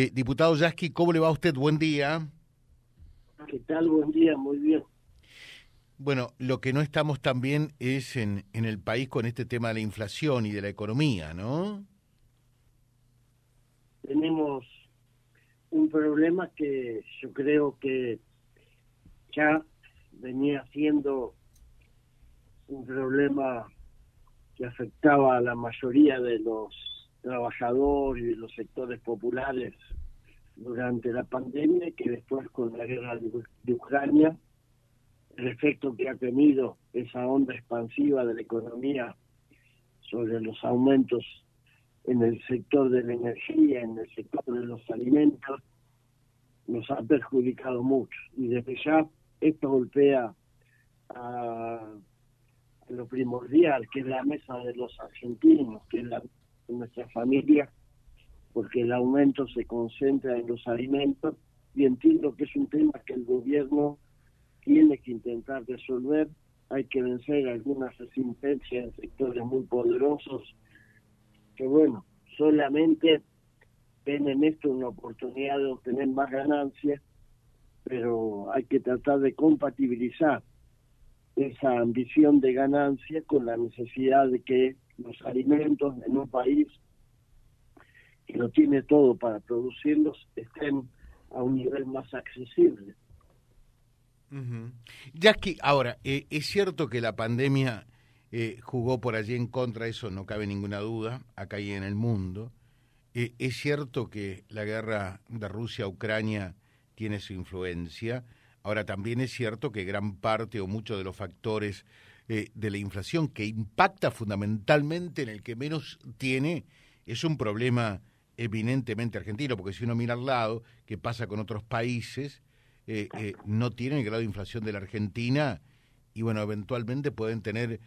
Eh, diputado Yasky, ¿cómo le va a usted? Buen día. ¿Qué tal? Buen día, muy bien. Bueno, lo que no estamos tan bien es en, en el país con este tema de la inflación y de la economía, ¿no? Tenemos un problema que yo creo que ya venía siendo un problema que afectaba a la mayoría de los trabajadores y de los sectores populares durante la pandemia que después con la guerra de Ucrania, el efecto que ha tenido esa onda expansiva de la economía sobre los aumentos en el sector de la energía, en el sector de los alimentos, nos ha perjudicado mucho. Y desde ya esto golpea a, lo primordial, que es la mesa de los argentinos, que es la, nuestra familia, porque el aumento se concentra en los alimentos y entiendo que es un tema que el gobierno tiene que intentar resolver. Hay que vencer algunas resistencias en sectores muy poderosos que, bueno, solamente ven en esto una oportunidad de obtener más ganancias, pero hay que tratar de compatibilizar esa ambición de ganancia con la necesidad de que los alimentos en un país que no tiene todo para producirlos estén a un nivel más accesible. Que ahora, eh, es cierto que la pandemia eh, jugó por allí en contra, eso no cabe ninguna duda, acá y en el mundo. Eh, es cierto que la guerra de Rusia a Ucrania tiene su influencia. Ahora también es cierto que gran parte o muchos de los factores eh, de la inflación que impacta fundamentalmente en el que menos tiene es un problema eminentemente argentino, porque si uno mira al lado, qué pasa con otros países, eh, eh, no tienen el grado de inflación de la Argentina y bueno, eventualmente pueden tener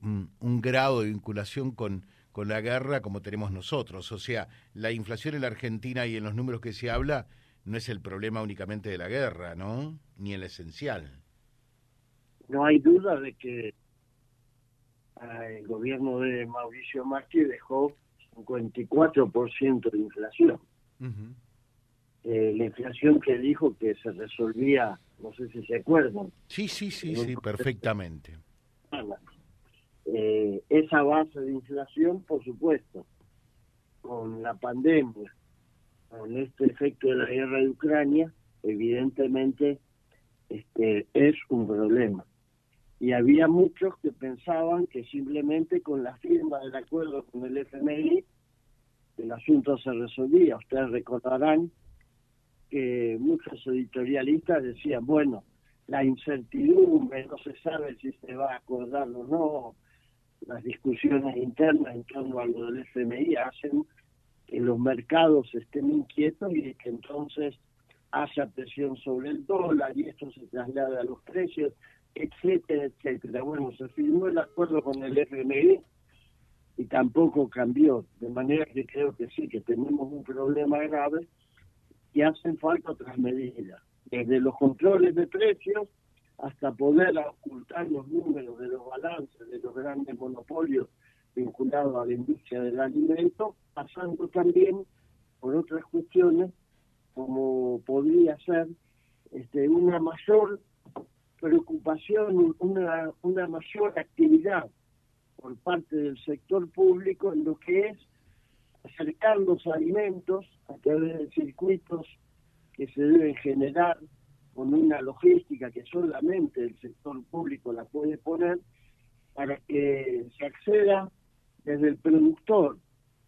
un, un, grado de vinculación con, con la guerra como tenemos nosotros. O sea, la inflación en la Argentina y en los números que se habla no es el problema únicamente de la guerra, ¿no? Ni el esencial. No hay duda de que ah, el gobierno de Mauricio Macri dejó 54% de inflación. Eh, la inflación que dijo que se resolvía, no sé si se acuerdan. Sí, sí, sí, sí, perfectamente. Eh, esa base de inflación, por supuesto, con la pandemia, con este efecto de la guerra de Ucrania, evidentemente este, es un problema. Y había muchos que pensaban que simplemente con la firma del acuerdo con el FMI el asunto se resolvía. Ustedes recordarán que muchos editorialistas decían, bueno, la incertidumbre, no se sabe si se va a acordar o no, las discusiones internas en torno a lo del FMI hacen que los mercados estén inquietos y que entonces haya presión sobre el dólar y esto se traslada a los precios, etcétera, etcétera. Bueno, se firmó el acuerdo con el FMI y tampoco cambió, de manera que creo que sí, que tenemos un problema grave y hacen falta otras medidas, desde los controles de precios hasta poder ocultar los números de los balances de los grandes monopolios vinculados a la industria del alimento, pasando también por otras cuestiones como podría ser este, una mayor preocupación, una, una mayor actividad por parte del sector público en lo que es acercar los alimentos a través de circuitos que se deben generar con una logística que solamente el sector público la puede poner para que se acceda desde el productor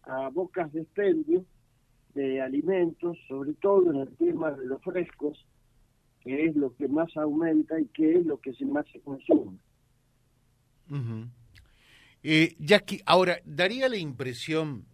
a bocas de expendio de alimentos, sobre todo en el tema de los frescos, que es lo que más aumenta y que es lo que más se consume. eh, Jackie, ahora, daría la impresión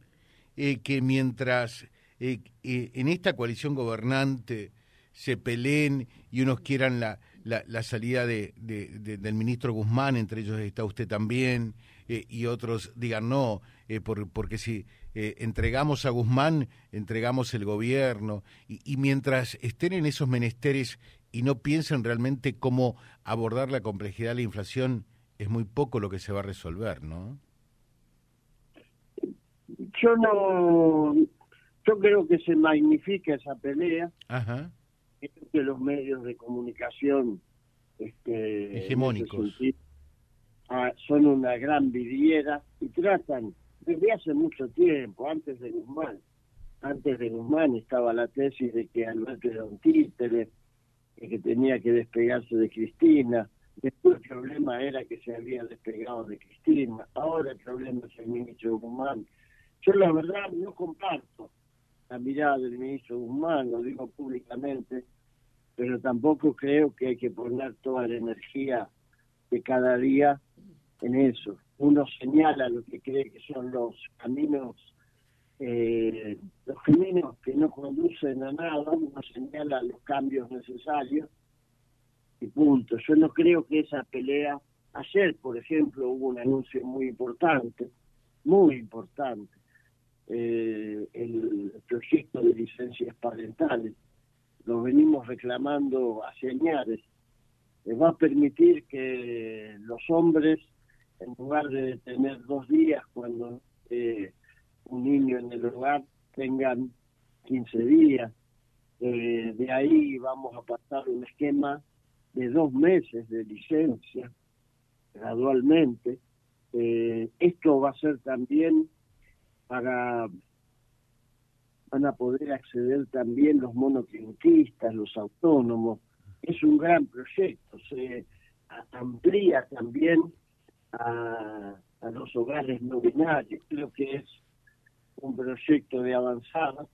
eh, que mientras eh, eh, en esta coalición gobernante se peleen y unos quieran la, la, salida de, del ministro Guzmán, entre ellos está usted también, eh, y otros digan no, eh, porque si eh, entregamos a Guzmán, entregamos el gobierno, y, mientras estén en esos menesteres y no piensen realmente cómo abordar la complejidad de la inflación, es muy poco lo que se va a resolver, ¿no? Yo no, yo creo que se magnifica esa pelea. Ajá. Creo que los medios de comunicación este, hegemónicos ah, son una gran vidriera y tratan desde hace mucho tiempo, antes de Guzmán, antes de Guzmán estaba la tesis de que Alberto era un títere, que tenía que despegarse de Cristina, después el problema era que se había despegado de Cristina, ahora el problema es el ministro Guzmán. Yo la verdad no comparto la mirada del ministro Guzmán, lo digo públicamente, pero tampoco creo que hay que poner toda la energía de cada día en eso. Uno señala lo que cree que son los caminos, eh, los caminos que no conducen a nada, uno señala los cambios necesarios y punto. Yo no creo que esa pelea, ayer por ejemplo hubo un anuncio muy importante, muy importante, eh, el proyecto de licencias parentales. Lo venimos reclamando hace años. va a permitir que los hombres, en lugar de tener dos días cuando eh, un niño en el hogar, tengan 15 días. Eh, de ahí vamos a pasar un esquema de dos meses de licencia gradualmente. esto va a ser también para van a poder acceder también los monotributistas, los autónomos. Es un gran proyecto, se amplía también a, los hogares no binarios. Creo que es un proyecto de avanzada.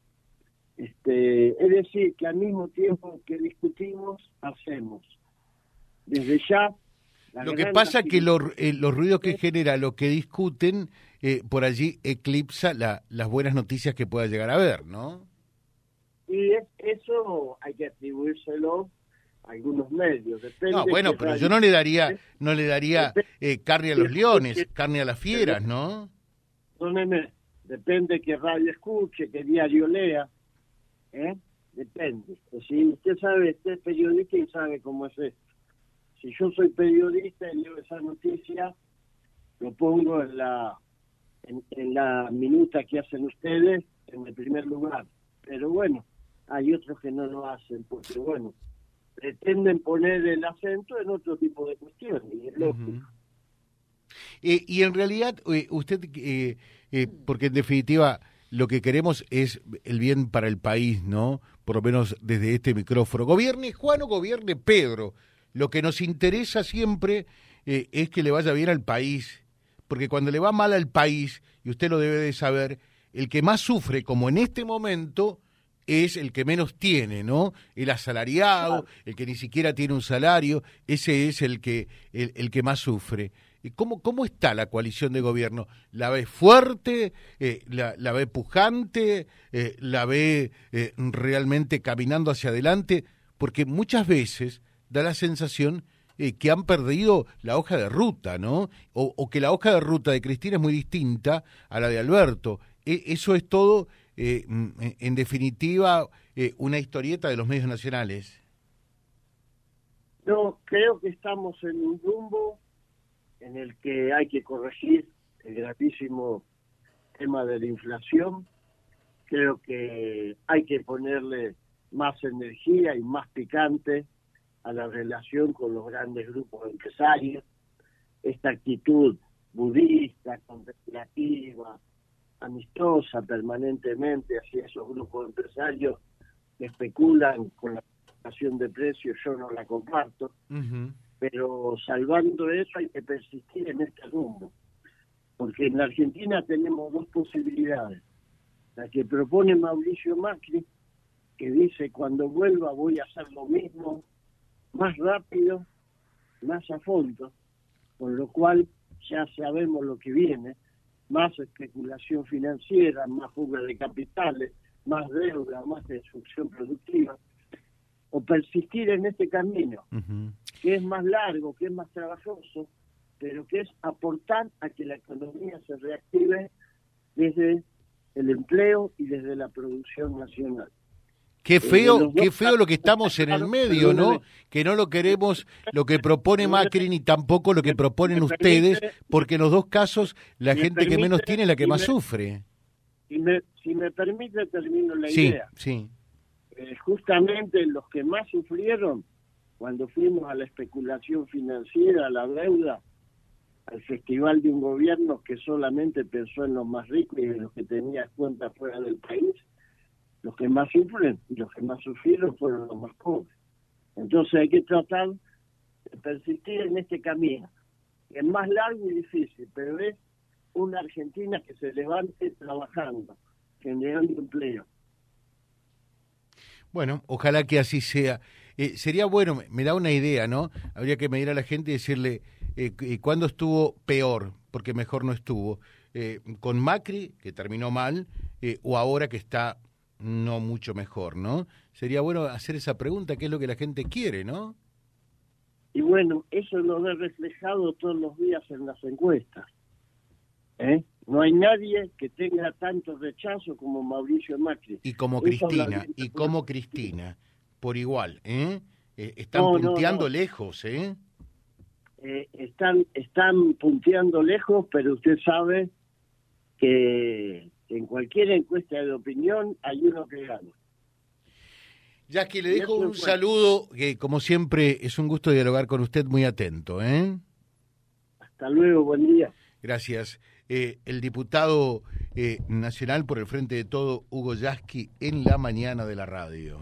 Este, es decir, que al mismo tiempo que discutimos, hacemos. Desde ya lo que pasa es que eh, los ruidos que genera lo que discuten eh, por allí eclipsa las buenas noticias que pueda llegar a haber, ¿no? Y eso hay que atribuírselo a algunos medios. no, bueno, pero yo no le daría, no le daría eh, carne a los leones, carne a las fieras, ¿no? Dóneme, depende qué radio escuche, qué diario lea, ¿eh? Depende. Si usted sabe, usted es periodista y sabe cómo es esto si yo soy periodista y leo esa noticia, lo pongo en la en, la minuta que hacen ustedes en el primer lugar. Pero bueno, hay otros que no lo hacen, porque bueno, pretenden poner el acento en otro tipo de cuestiones, y es lógico. Eh, y en realidad, eh, usted, eh, porque en definitiva lo que queremos es el bien para el país, ¿no? Por lo menos desde este micrófono. Gobierne Juan o gobierne Pedro, lo que nos interesa siempre eh, es que le vaya bien al país, porque cuando le va mal al país, y usted lo debe de saber, el que más sufre, como en este momento, es el que menos tiene, ¿no? El asalariado, el que ni siquiera tiene un salario, ese es el que, el, que más sufre. ¿Cómo, ¿Cómo está la coalición de gobierno? ¿La ve fuerte? Eh, la, la, ve pujante? Eh, ¿La ve realmente caminando hacia adelante? Porque muchas veces da la sensación eh, que han perdido la hoja de ruta, ¿no? O, que la hoja de ruta de Cristina es muy distinta a la de Alberto. E, eso es todo, eh, mm, en definitiva, eh, una historieta de los medios nacionales. No, creo que estamos en un rumbo en el que hay que corregir el gravísimo tema de la inflación. Creo que hay que ponerle más energía y más picante a la relación con los grandes grupos empresarios, esta actitud budista, contemplativa, amistosa permanentemente hacia esos grupos empresarios que especulan con la fijación de precios, yo no la comparto, pero salvando eso hay que persistir en este rumbo, porque en la Argentina tenemos dos posibilidades, la que propone Mauricio Macri, que dice cuando vuelva voy a hacer lo mismo más rápido, más a fondo, con lo cual ya sabemos lo que viene, más especulación financiera, más fuga de capitales, más deuda, más destrucción productiva, o persistir en este camino, que es más largo, que es más trabajoso, pero que es aportar a que la economía se reactive desde el empleo y desde la producción nacional. Qué feo, qué feo lo que estamos en el medio, ¿no? Que no lo queremos lo que propone Macri ni tampoco lo que proponen ustedes, porque en los dos casos la gente que menos tiene es la que más sufre. Si me, si me permite, termino la Sí, idea. sí. Eh, justamente los que más sufrieron cuando fuimos a la especulación financiera, a la deuda, al festival de un gobierno que solamente pensó en los más ricos y en los que tenía cuentas fuera del país, los que más sufren y los que más sufrieron fueron los más pobres. Entonces hay que tratar de persistir en este camino. Es más largo y difícil, pero es una Argentina que se levante trabajando, generando empleo. Bueno, ojalá que así sea. Eh, sería bueno, me- da una idea, ¿no? Habría que medir a la gente y decirle eh, cu- cuándo estuvo peor, porque mejor no estuvo. Eh, con Macri, que terminó mal, o ahora que está no mucho mejor, ¿no? Sería bueno hacer esa pregunta, qué es lo que la gente quiere, ¿no? Y bueno, eso lo ve reflejado todos los días en las encuestas. ¿eh? No hay nadie que tenga tanto rechazo como Mauricio Macri. Y como Eso Cristina, y como Cristina, por igual, ¿eh? Eh, están No, no, punteando no. lejos, ¿eh? Eh, están, están punteando lejos, pero usted sabe que en cualquier encuesta de opinión hay uno que gana. Jackie, le Y dejo un saludo, que como siempre es un gusto dialogar con usted, muy atento, ¿eh? Hasta luego, buen día. Gracias. Eh, el diputado eh, nacional por el Frente de Todo, Hugo Yasky, en la mañana de la radio.